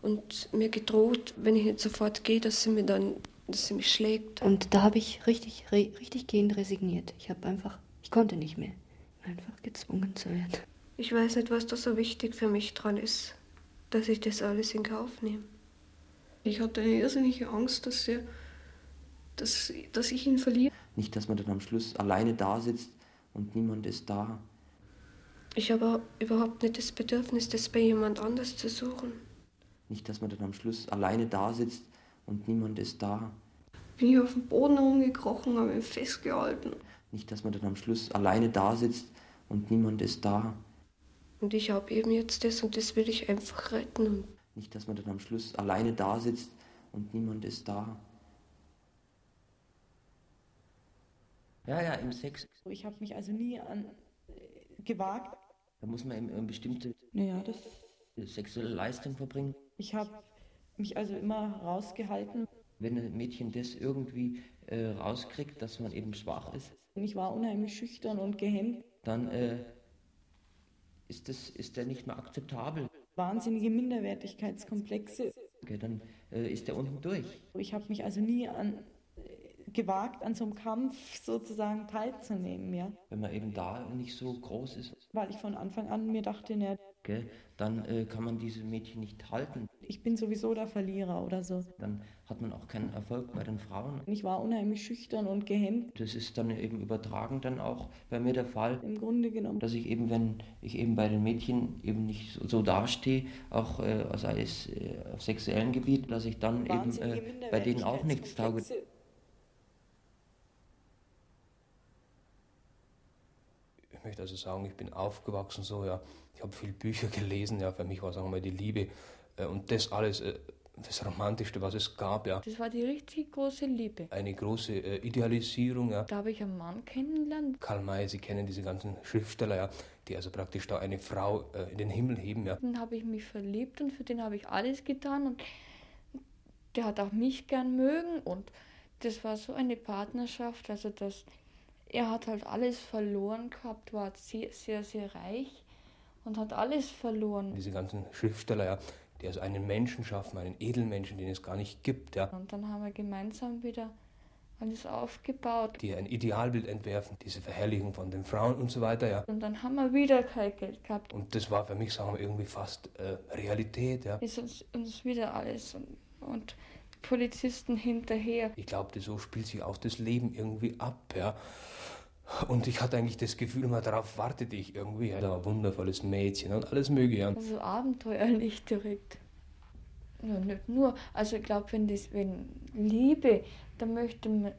Und mir gedroht, wenn ich nicht sofort gehe, dass sie mir dann, dass sie mich schlägt. Und da habe ich richtig, richtig gehend resigniert. Ich habe einfach, ich konnte nicht mehr. Einfach gezwungen zu werden. Ich weiß nicht, was da so wichtig für mich dran ist, dass ich das alles in Kauf nehme. Ich hatte eine irrsinnige Angst, dass, er, dass, dass ich ihn verliere. Nicht, dass man dann am Schluss alleine da sitzt und niemand ist da. Ich habe überhaupt nicht das Bedürfnis, das bei jemand anders zu suchen. Nicht, dass man dann am Schluss alleine da sitzt und niemand ist da. Bin ich auf den Boden herumgekrochen, habe ihn festgehalten. Nicht, dass man dann am Schluss alleine da sitzt und niemand ist da. Und ich habe eben jetzt das und das will ich einfach retten. Nicht, dass man dann am Schluss alleine da sitzt und niemand ist da. Ja, ja, im Sex. Ich habe mich also nie an gewagt. Da muss man eben bestimmte ja, das sexuelle Leistung verbringen. Ich habe mich also immer rausgehalten. Wenn ein Mädchen das irgendwie äh, rauskriegt, dass man eben schwach ist. Ich war unheimlich schüchtern und gehemmt. Dann äh, ist, das, ist der nicht mehr akzeptabel. Wahnsinnige Minderwertigkeitskomplexe. Okay, dann äh, ist der unten durch. Ich habe mich also nie an, gewagt, an so einem Kampf sozusagen teilzunehmen, ja. Wenn man eben da nicht so groß ist. Weil ich von Anfang an mir dachte, ne, okay, dann äh, kann man diese Mädchen nicht halten. Ich bin sowieso der Verlierer oder so. Dann hat man auch keinen Erfolg bei den Frauen. Ich war unheimlich schüchtern und gehemmt. Das ist dann eben übertragen dann auch bei mir der Fall. Im Grunde genommen. Dass ich eben, wenn ich eben bei den Mädchen eben nicht so, so dastehe, auch äh, sei es äh, auf sexuellem Gebiet, dass ich dann eben äh, bei denen auch nichts tauge. Ich möchte also sagen, ich bin aufgewachsen so, ja. Ich habe viel Bücher gelesen, ja. Für mich war, sagen wir mal, die Liebe äh, und das alles äh, das Romantischste, was es gab, ja. Das war die richtig große Liebe. Eine große äh, Idealisierung, ja. Da habe ich einen Mann kennengelernt. Karl May, Sie kennen diese ganzen Schriftsteller, ja, die also praktisch da eine Frau äh, in den Himmel heben, ja. Dann habe ich mich verliebt und für den habe ich alles getan und der hat auch mich gern mögen und das war so eine Partnerschaft, also das, er hat halt alles verloren gehabt, war sehr, sehr, sehr reich und hat alles verloren. Diese ganzen Schriftsteller, ja, die also einen Menschen schaffen, einen Edelmenschen, den es gar nicht gibt. Ja. Und dann haben wir gemeinsam wieder alles aufgebaut. Die ein Idealbild entwerfen, diese Verherrlichung von den Frauen und so weiter. Ja. Und dann haben wir wieder kein Geld gehabt. Und das war für mich, sagen wir, irgendwie fast äh, Realität. Ja. Ist uns, uns wieder alles und, und Polizisten hinterher. Ich glaubte, so spielt sich auch das Leben irgendwie ab. Ja. Und ich hatte eigentlich das Gefühl, immer darauf wartete ich irgendwie. War ein wundervolles Mädchen und alles mögliche. Also abenteuerlich direkt. Ja, nicht nur. Also ich glaube, wenn das, wenn Liebe, da möchte man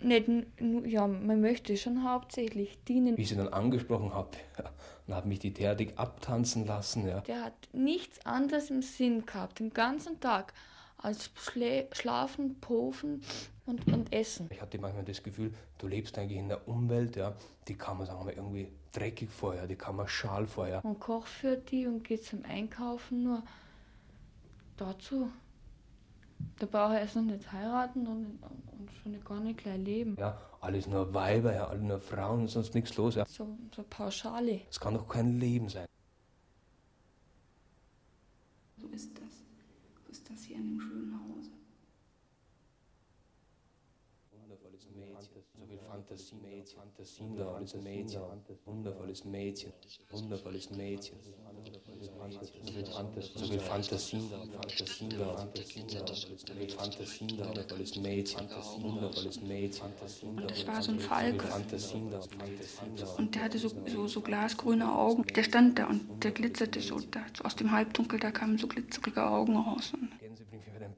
nicht, ja, man möchte schon hauptsächlich dienen. Wie ich sie dann angesprochen habe, ja, und habe mich die derartig abtanzen lassen. Ja. Der hat nichts anderes im Sinn gehabt, den ganzen Tag, als Schla Schlafen, Pofen und, und Essen. Ich hatte manchmal das Gefühl, du lebst eigentlich in der Umwelt, ja, die kann man, sagen wir, irgendwie dreckig vorher, die kann man schal vorher. Und kocht für die und geht zum Einkaufen nur dazu. Da braucht er erst noch nicht heiraten und, und schon gar nicht gleich leben. Ja, alles nur Weiber, ja, alle nur Frauen sonst nichts los. Ja. So, so Pauschale. Das kann doch kein Leben sein. So ist das. So ist das hier in dem schönen Hause. Wundervolles Mädchen, wundervolles Mädchen, wundervolles Mädchen, wundervolles Mädchen, so viel Fantasien da, Fantasien da, Fantasien da, wundervolles Mädchen, wundervolles Mädchen, und das war so ein Falke. Und der hatte so, so, so glasgrüne Augen. Der stand da und der glitzerte so. Da, so aus dem Halbdunkel, da kamen so glitzerige Augen raus. Und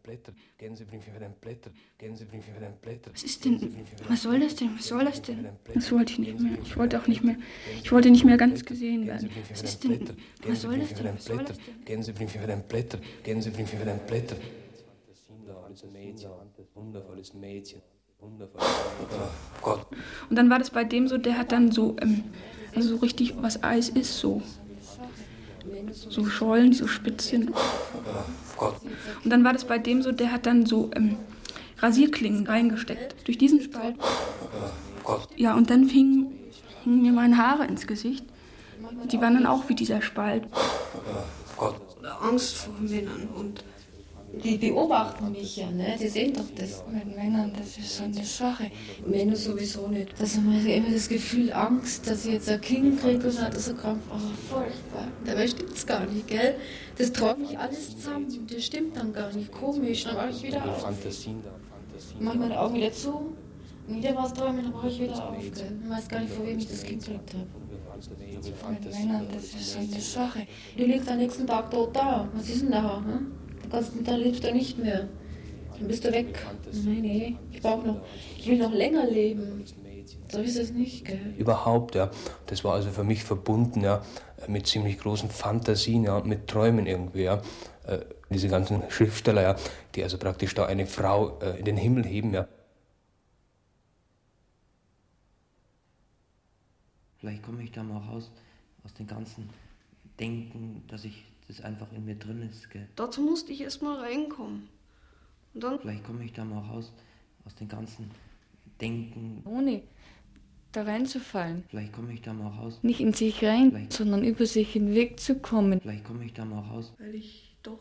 Blätter, Gänsebriefe für dein Blätter, Gänsebriefe für dein Blätter. Was ist denn? Was soll das denn? Was soll das denn? Das wollte ich nicht mehr. Ich wollte auch nicht mehr. Ich wollte nicht mehr ganz gesehen werden. Was ist denn? Was soll das denn? Was soll das denn? Gänsebriefe für dein Blätter, Gänsebriefe für dein Blätter. Wundervolles Mädchen. Wundervolles Gott. Und dann war das bei dem so, der hat dann so, ähm, also so richtig, was Eis ist, so. So Schollen, so spitz sind. Und dann war das bei dem so, der hat dann so ähm, Rasierklingen reingesteckt. Durch diesen Spalt. Ja, und dann fingen, fingen mir meine Haare ins Gesicht. Die waren dann auch wie dieser Spalt. Angst vor Männern und die beobachten mich ja, ne? die sehen doch das. Mit Männern, das ist so eine Sache. Männer sowieso nicht. Also man hat immer das Gefühl, Angst, dass ich jetzt ein Kind kriege und hat so Krampf. Oh, furchtbar. Dabei stimmt es gar nicht, gell? Das träumt mich alles zusammen. Das stimmt dann gar nicht. Komisch. Dann mache ich wieder auf. Fantasien da, Mach meine Augen wieder zu. Wieder was träumen, dann mache ich wieder auf. Gell? Ich weiß gar nicht, von wem ich das Kind gekriegt habe. Mit Männern, das ist so eine Sache. Du liegst am nächsten Tag tot da. Was ist denn da? Hm? Mit deinem lebst du nicht mehr. Dann bist du weg. Nein, nee, ich brauche noch, ich will noch länger leben. So ist es nicht, gell? Überhaupt, ja. Das war also für mich verbunden, ja, mit ziemlich großen Fantasien, ja, mit Träumen irgendwie, ja. Äh, diese ganzen Schriftsteller, ja, die also praktisch da eine Frau äh, in den Himmel heben, ja. Vielleicht komme ich da mal raus aus dem ganzen Denken, dass ich das einfach in mir drin ist. Gell? dazu musste ich erst mal reinkommen. Und dann Vielleicht komme ich da mal raus aus dem ganzen Denken. Ohne da reinzufallen. Vielleicht komme ich da mal raus. Nicht in sich rein, sondern über sich hinwegzukommen. Vielleicht komme ich da mal raus. weil ich doch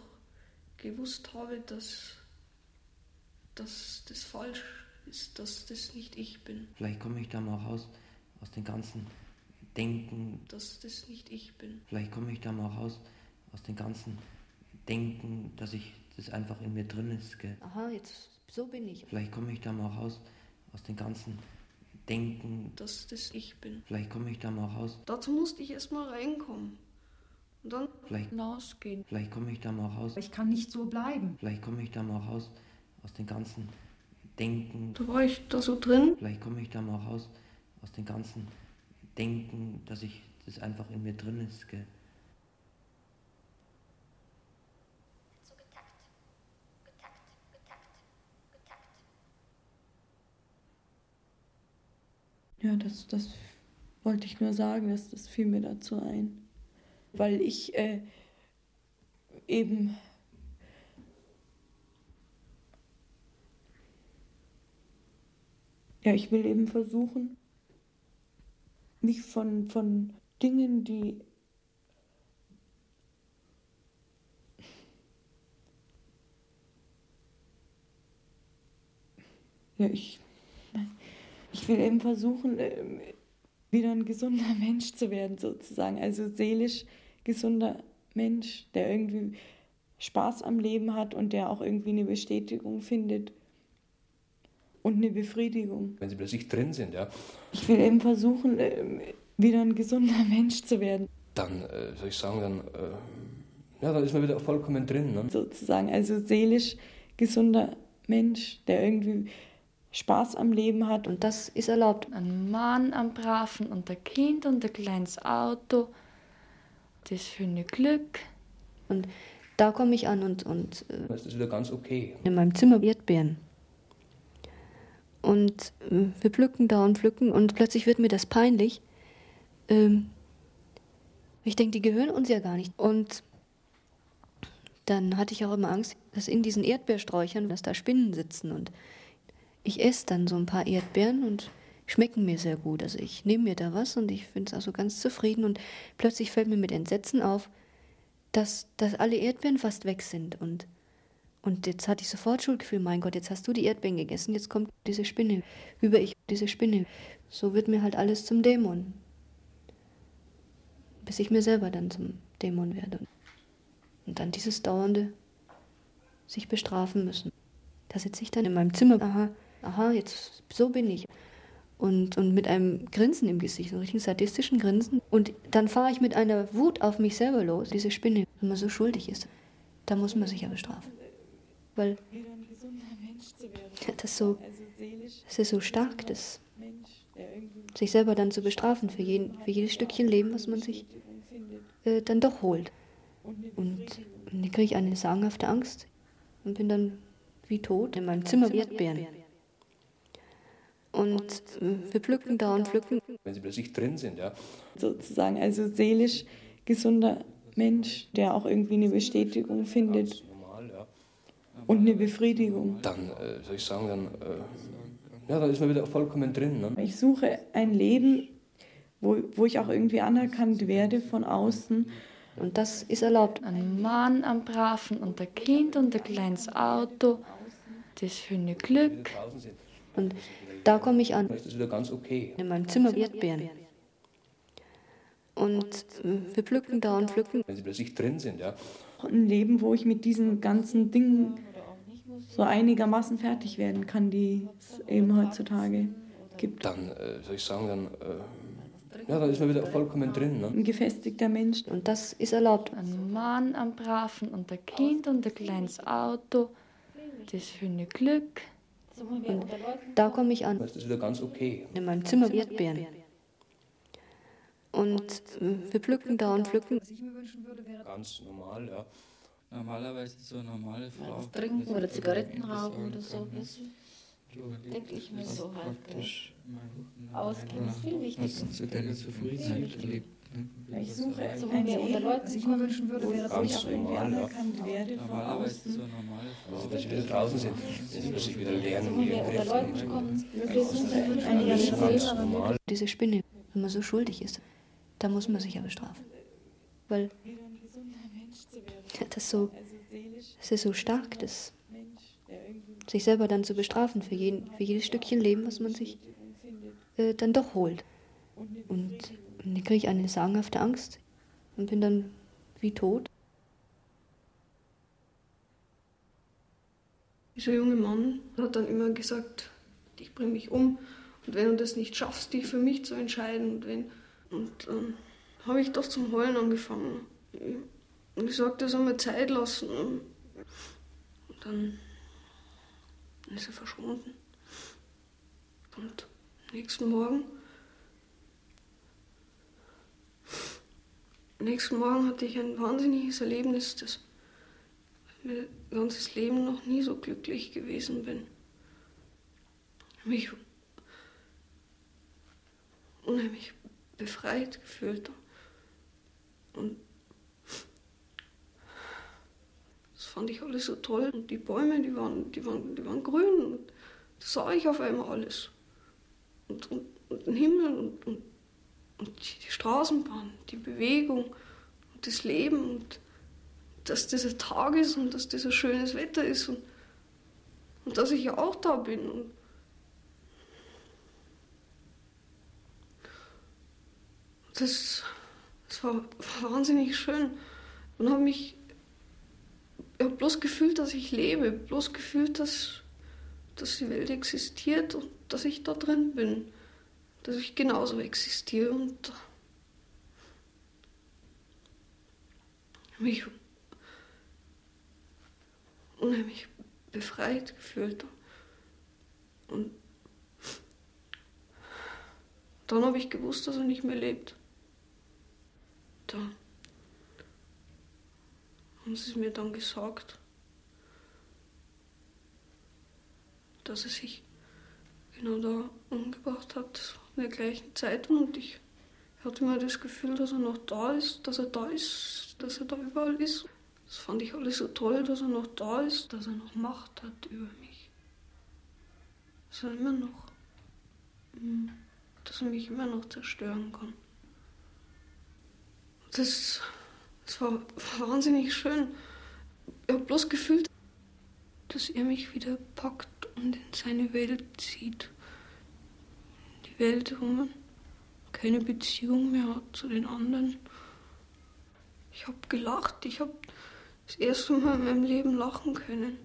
gewusst habe, dass, dass das falsch ist, dass das nicht ich bin, Vielleicht komme ich da mal raus aus dem ganzen Denken. dass das nicht ich bin. Vielleicht komme ich da mal raus aus dem ganzen Denken, dass ich das einfach in mir drin ist. Gell? Aha, jetzt so bin ich. Vielleicht komme ich da mal raus aus dem ganzen Denken. dass das ich bin. Vielleicht komme ich da mal raus. Dazu musste ich erst mal reinkommen. Und dann Vielleicht, hinausgehen. vielleicht komme ich da mal raus. Ich kann nicht so bleiben. Vielleicht komme ich da mal raus aus dem ganzen Denken. da war ich da so drin. Vielleicht komme ich da mal raus aus dem ganzen Denken, dass ich das einfach in mir drin ist. Gell? Ja, das, das wollte ich nur sagen, dass das fiel mir dazu ein. Weil ich äh, eben ja, ich will eben versuchen, mich von, von Dingen, die ja, ich, ich will eben versuchen, ähm, wieder ein gesunder Mensch zu werden, sozusagen. Also seelisch gesunder Mensch, der irgendwie Spaß am Leben hat und der auch irgendwie eine Bestätigung findet und eine Befriedigung. Wenn sie plötzlich drin sind, ja, Ich will eben versuchen, ähm, wieder ein gesunder Mensch zu werden, dann, äh, soll ich sagen, dann, äh, ja, dann ist man wieder vollkommen drin. Ne? sozusagen. Also seelisch gesunder Mensch, der irgendwie Spaß am Leben hat. Und das ist erlaubt. Ein Mann am Braven und ein Kind und ein kleines Auto. Das schöne Glück. Und da komme ich an und, und äh, Dann ist das wieder ganz okay. in meinem Zimmer Erdbeeren. Und äh, wir pflücken da und pflücken und plötzlich wird mir das peinlich. Ähm, ich denke, die gehören uns ja gar nicht. Und dann hatte ich auch immer Angst, dass in diesen Erdbeersträuchern, dass da Spinnen sitzen. Und ich esse dann so ein paar Erdbeeren und schmecken mir sehr gut. Also ich nehme mir da was und ich finde es also ganz zufrieden. Und plötzlich fällt mir mit Entsetzen auf, dass, dass alle Erdbeeren fast weg sind. Und, Und jetzt hatte ich sofort Schuldgefühl, mein Gott, jetzt hast du die Erdbeeren gegessen, jetzt kommt diese Spinne, über ich, diese Spinne. So wird mir halt alles zum Dämon. Bis ich mir selber dann zum Dämon werde. Und dann dieses dauernde sich bestrafen müssen. Da sitze ich dann in meinem Zimmer, aha, aha, jetzt so bin ich. Und, und mit einem Grinsen im Gesicht, einem richtigen sadistischen Grinsen. Und dann fahre ich mit einer Wut auf mich selber los, diese Spinne, wenn man so schuldig ist. Da muss man sich ja bestrafen. Weil das so, das ist so stark, das sich selber dann zu bestrafen für, jeden, für jedes Stückchen Leben, was man sich äh, dann doch holt. Und, dann kriege ich eine sagenhafte Angst und bin dann wie tot in meinem Zimmer wie Erdbeeren. Und äh, wir pflücken da und pflücken. Wenn sie plötzlich drin sind, ja. Sozusagen, also seelisch gesunder Mensch, der auch irgendwie eine Bestätigung findet und eine Befriedigung. Dann, äh, soll ich sagen, dann, äh, ja, dann ist man wieder vollkommen drin. Ne? Ich suche ein Leben, wo, wo ich auch irgendwie anerkannt werde von außen. Und das ist erlaubt. Ein Mann am Braven und ein Kind und ein kleines Auto, das schöne Glück. Und da komme ich an. Das ist wieder ganz okay. In meinem Zimmer Erdbeeren. Und äh, wir pflücken da und pflücken. Wenn sie plötzlich drin sind, ja. Ein Leben, wo ich mit diesen ganzen Dingen so einigermaßen fertig werden kann, die es eben heutzutage gibt. Dann, äh, soll ich sagen, dann, äh, ja, dann ist man wieder vollkommen drin. Ne? Ein gefestigter Mensch. Und das ist erlaubt. Ein Mann am Braven und ein Kind und ein kleines Auto, das schöne Glück. Und da komme ich an. Das ist wieder ganz okay. In meinem Zimmer Erdbeeren. Und äh, wir pflücken da und pflücken. Ganz normal, ja. Normalerweise so eine normale Frau. Was trinken oder Zigaretten rauchen oder so. Denke ich mir so halt. Ausgehen ist viel wichtiger. Zu deiner Zufriedenheit gelebt. Ich suche Also, ein wenn wir unter Leuten Was ich mir wünschen würde, wäre, dass wo ich ich auch irgendwie anerkannt werde von außen. Also, dass sie wieder draußen sind, dass sie plötzlich wieder lernen, Wenn ihren wir unter. Leuten kommen, Ich möglichst normal. Diese Spinne, wenn man so schuldig ist, da muss man sich ja bestrafen. Weil das so, das ist so stark, das sich selber dann zu bestrafen für, jeden, für jedes Stückchen Leben, was man sich äh, dann doch holt. Und dann kriege ich eine sagenhafte Angst und bin dann wie tot. Dieser junge Mann hat dann immer gesagt, ich bringe mich um und wenn du das nicht schaffst, dich für mich zu entscheiden und wenn und dann habe ich doch zum Heulen angefangen. Und ich sagte, er soll mir Zeit lassen. Und dann ist er verschwunden. Und nächsten Morgen, nächsten Morgen hatte ich ein wahnsinniges Erlebnis, das mein ganzes Leben noch nie so glücklich gewesen bin. Mich unheimlich befreit gefühlt. Und das fand ich alles so toll. Und die Bäume, die waren, die waren, die waren grün. Und das sah ich auf einmal alles. Und, und, und den Himmel und, und, und die Straßenbahn, die Bewegung und das Leben und dass dieser Tag ist und dass dieser schönes Wetter ist und, und dass ich ja auch da bin. Und das, das war, war wahnsinnig schön und habe mich ich habe bloß gefühlt, dass ich lebe, bloß gefühlt, dass, dass die Welt existiert und dass ich da drin bin, dass ich genauso existiere und mich unheimlich befreit gefühlt. Und dann habe ich gewusst, dass er nicht mehr lebt. Da haben sie mir dann gesagt, dass er sich genau da umgebracht hat. In der gleichen Zeit und ich hatte immer das Gefühl, dass er noch da ist, dass er da ist, dass er da überall ist. Das fand ich alles so toll, dass er noch da ist, dass er noch Macht hat über mich. Dass er immer noch, mm, dass er mich immer noch zerstören kann. Das, das war wahnsinnig schön. Ich habe bloß gefühlt, dass er mich wieder packt und in seine Welt zieht. Welt, man keine Beziehung mehr hat zu den anderen. Ich habe gelacht, ich habe das erste Mal in meinem Leben lachen können.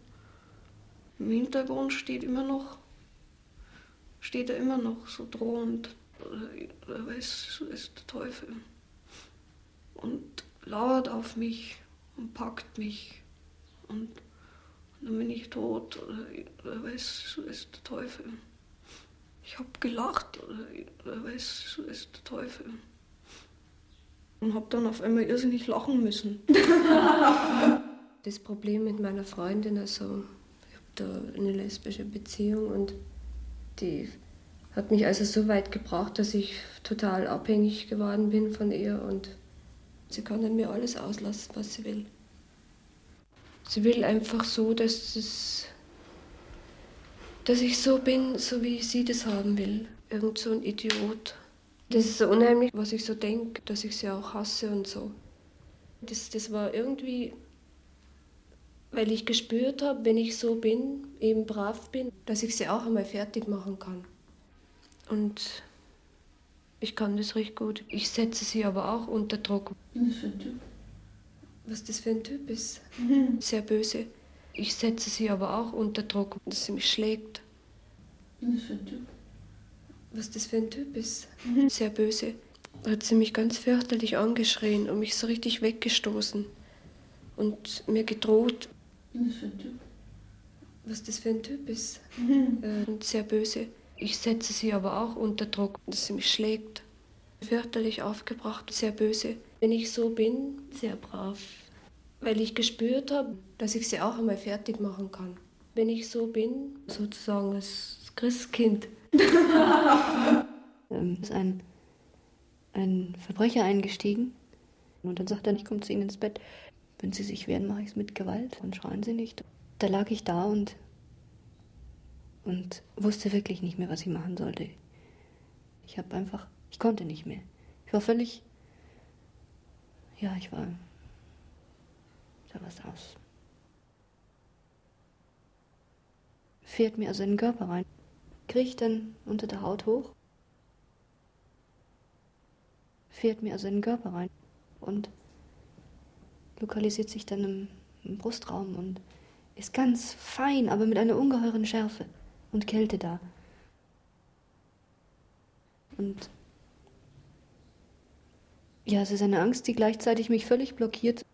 Im Hintergrund steht immer noch, steht er immer noch so drohend. Oder, oder weiß, weiß der Teufel. Und lauert auf mich und packt mich. Und, und dann bin ich tot. Oder, oder weiß, weiß der Teufel. Ich habe gelacht. Oder, weiß, weiß der Teufel. Und habe dann auf einmal irrsinnig lachen müssen. das Problem mit meiner Freundin, also ich habe da eine lesbische Beziehung und die hat mich also so weit gebracht, dass ich total abhängig geworden bin von ihr und sie kann dann mir alles auslassen, was sie will. Sie will einfach so, dass, es, dass ich so bin, so wie sie das haben will. Irgend so ein Idiot. Das ist so unheimlich, was ich so denke, dass ich sie auch hasse und so. Das, das war irgendwie, weil ich gespürt habe, wenn ich so bin, eben brav bin, dass ich sie auch einmal fertig machen kann. Und ich kann das recht gut. Ich setze sie aber auch unter Druck. Was für ein Typ? Was das für ein Typ ist? Sehr böse. Ich setze sie aber auch unter Druck, dass sie mich schlägt. Was für ein Typ? Was das für ein Typ ist? Sehr böse. Hat sie mich ganz fürchterlich angeschrien und mich so richtig weggestoßen und mir gedroht. Was für ein Typ? Was das für ein Typ ist? Äh, und sehr böse. Ich setze sie aber auch unter Druck, dass sie mich schlägt. Fürchterlich aufgebracht, sehr böse. Wenn ich so bin, sehr brav. Weil ich gespürt habe, dass ich sie auch einmal fertig machen kann. Wenn ich so bin, sozusagen als Christkind. ähm, ist ein, ein Verbrecher eingestiegen und dann sagt er, ich komme zu Ihnen ins Bett. Wenn Sie sich wehren, mache ich es mit Gewalt und schreien Sie nicht. Da lag ich da und und wusste wirklich nicht mehr, was ich machen sollte. Ich habe einfach, ich konnte nicht mehr. Ich war völlig, ja, ich war, sah was aus. Fährt mir also in den Körper rein, kriecht dann unter der Haut hoch, fährt mir also in den Körper rein und lokalisiert sich dann im, im Brustraum und ist ganz fein, aber mit einer ungeheuren Schärfe und Kälte da. Und ja, es ist eine Angst, die gleichzeitig mich völlig blockiert.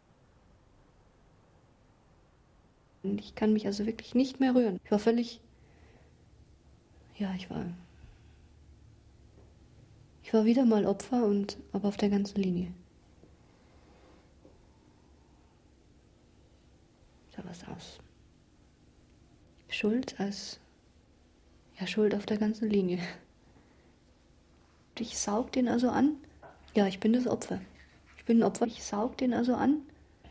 Und ich kann mich also wirklich nicht mehr rühren. Ich war völlig. Ja, ich war. Ich war wieder mal Opfer und aber auf der ganzen Linie. Sah was aus. Schuld als ja, Schuld auf der ganzen Linie. Ich saug den also an. Ja, ich bin das Opfer. Ich bin ein Opfer. Ich saug den also an.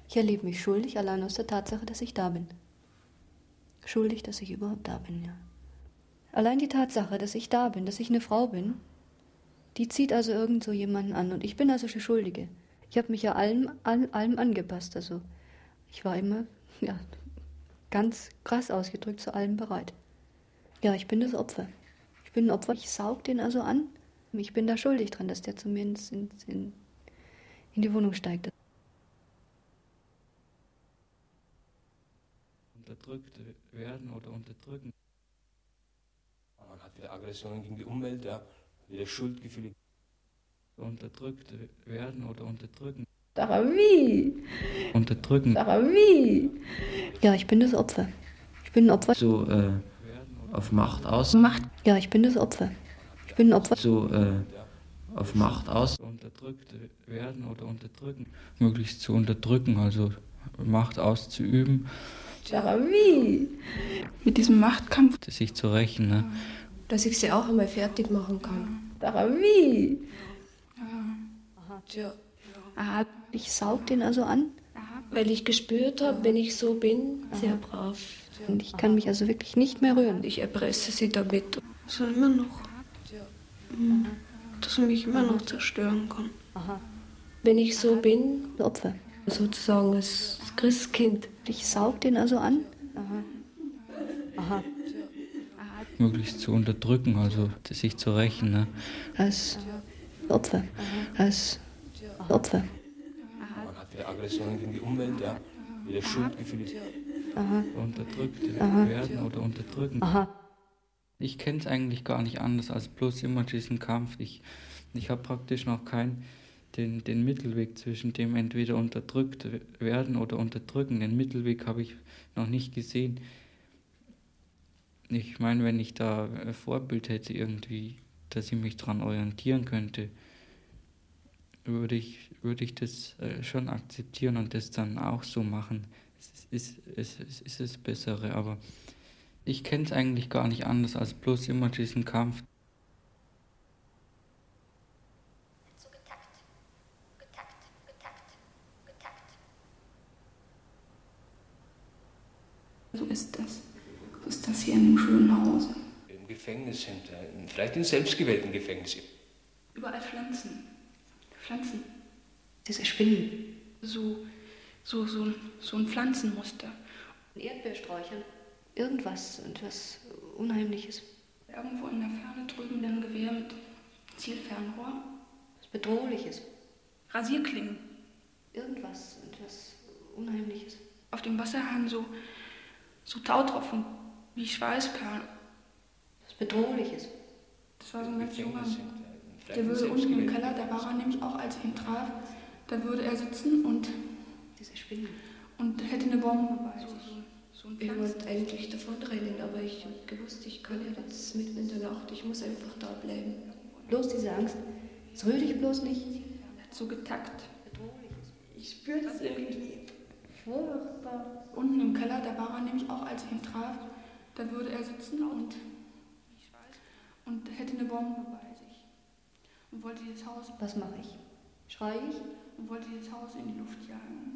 Ich erlebe mich schuldig, allein aus der Tatsache, dass ich da bin. Schuldig, dass ich überhaupt da bin, ja. Allein die Tatsache, dass ich da bin, dass ich eine Frau bin, die zieht also irgend so jemanden an. Und ich bin also die Schuldige. Ich habe mich ja allem, all, allem angepasst. Also ich war immer, ja, ganz krass ausgedrückt zu allem bereit. Ja, ich bin das Opfer. Ich bin ein Opfer. Ich saug den also an. Ich bin da schuldig dran, dass der zu mir ins, in, in die Wohnung steigt. Unterdrückt werden oder unterdrücken. Man hat wieder Aggressionen gegen die Umwelt, ja, wieder Schuldgefühle. Unterdrückt werden oder unterdrücken. Aber wie? Unterdrücken. Aber wie? Ja, ich bin das Opfer. Ich bin ein Opfer. So, äh, auf Macht aus. Macht. Ja, ich bin das Opfer. Ich bin ein Opfer. So äh, auf Macht aus. Unterdrückt werden oder unterdrücken. Möglichst zu unterdrücken, also Macht auszuüben. Aber wie? Mit diesem Machtkampf. Sich zu rächen, ne? Dass ich sie auch einmal fertig machen kann. Aber wie? Aha. Ich saug den also an. Weil ich gespürt habe, wenn ich so bin, sehr brav. Und ich kann mich also wirklich nicht mehr rühren. Ich erpresse sie damit. Dass er immer noch. Mhm. Dass er mich immer noch zerstören kann. Aha. Wenn ich so bin, Opfer. Sozusagen als Christkind. Ich saug den also an. Aha. Aha. möglichst zu unterdrücken, also sich zu rächen. Ne? Als Opfer. Als Opfer. Man hat wieder Aggressionen gegen die Umwelt, ja. Wieder Schuldgefühle. Aha. Unterdrückt Aha. werden oder unterdrücken. Aha. Ich kenne es eigentlich gar nicht anders als bloß immer diesen Kampf. Ich, ich habe praktisch noch keinen den, den Mittelweg zwischen dem entweder unterdrückt werden oder unterdrücken. Den Mittelweg habe ich noch nicht gesehen. Ich meine, wenn ich da ein Vorbild hätte irgendwie, dass ich mich daran orientieren könnte, würde ich, würde ich das äh, schon akzeptieren und das dann auch so machen. Es ist, es ist, es ist das Bessere, aber ich kenne es eigentlich gar nicht anders als bloß immer diesen Kampf. So ist das. So ist das hier in dem schönen Hause. Im Gefängnis sind, äh, vielleicht in selbstgewählten Gefängnissen. Überall Pflanzen. Pflanzen. Diese Spinnen. So, so, so, so ein Pflanzenmuster. Erdbeersträuchern. Irgendwas, etwas Unheimliches. Irgendwo in der Ferne drüben ein Gewehr mit Zielfernrohr. Was Bedrohliches. Rasierklingen. Irgendwas, etwas Unheimliches. Auf dem Wasserhahn so, so Tautropfen wie Schweißperlen. Was Bedrohliches. Das war so ein ganz junger. Der würde unten im Keller, da war er nämlich auch, als ich ihn traf, da würde er sitzen und, Diese Spinnen. und hätte eine Bombe bei sich. So ein Ich wollte eigentlich davon rennen, aber ich habe gewusst, ich kann ja jetzt mitten in der Nacht, ich muss einfach da bleiben. Bloß diese Angst. Es rühr dich bloß nicht. hat so getackt. Ich spüre das irgendwie. Furchtbar. Unten im Keller, da war er nämlich auch, als ich ihn traf, da würde er sitzen und, und hätte eine Bombe bei sich. Und wollte dieses Haus, Was mache ich? Schreie ich? und wollte dieses Haus in die Luft jagen.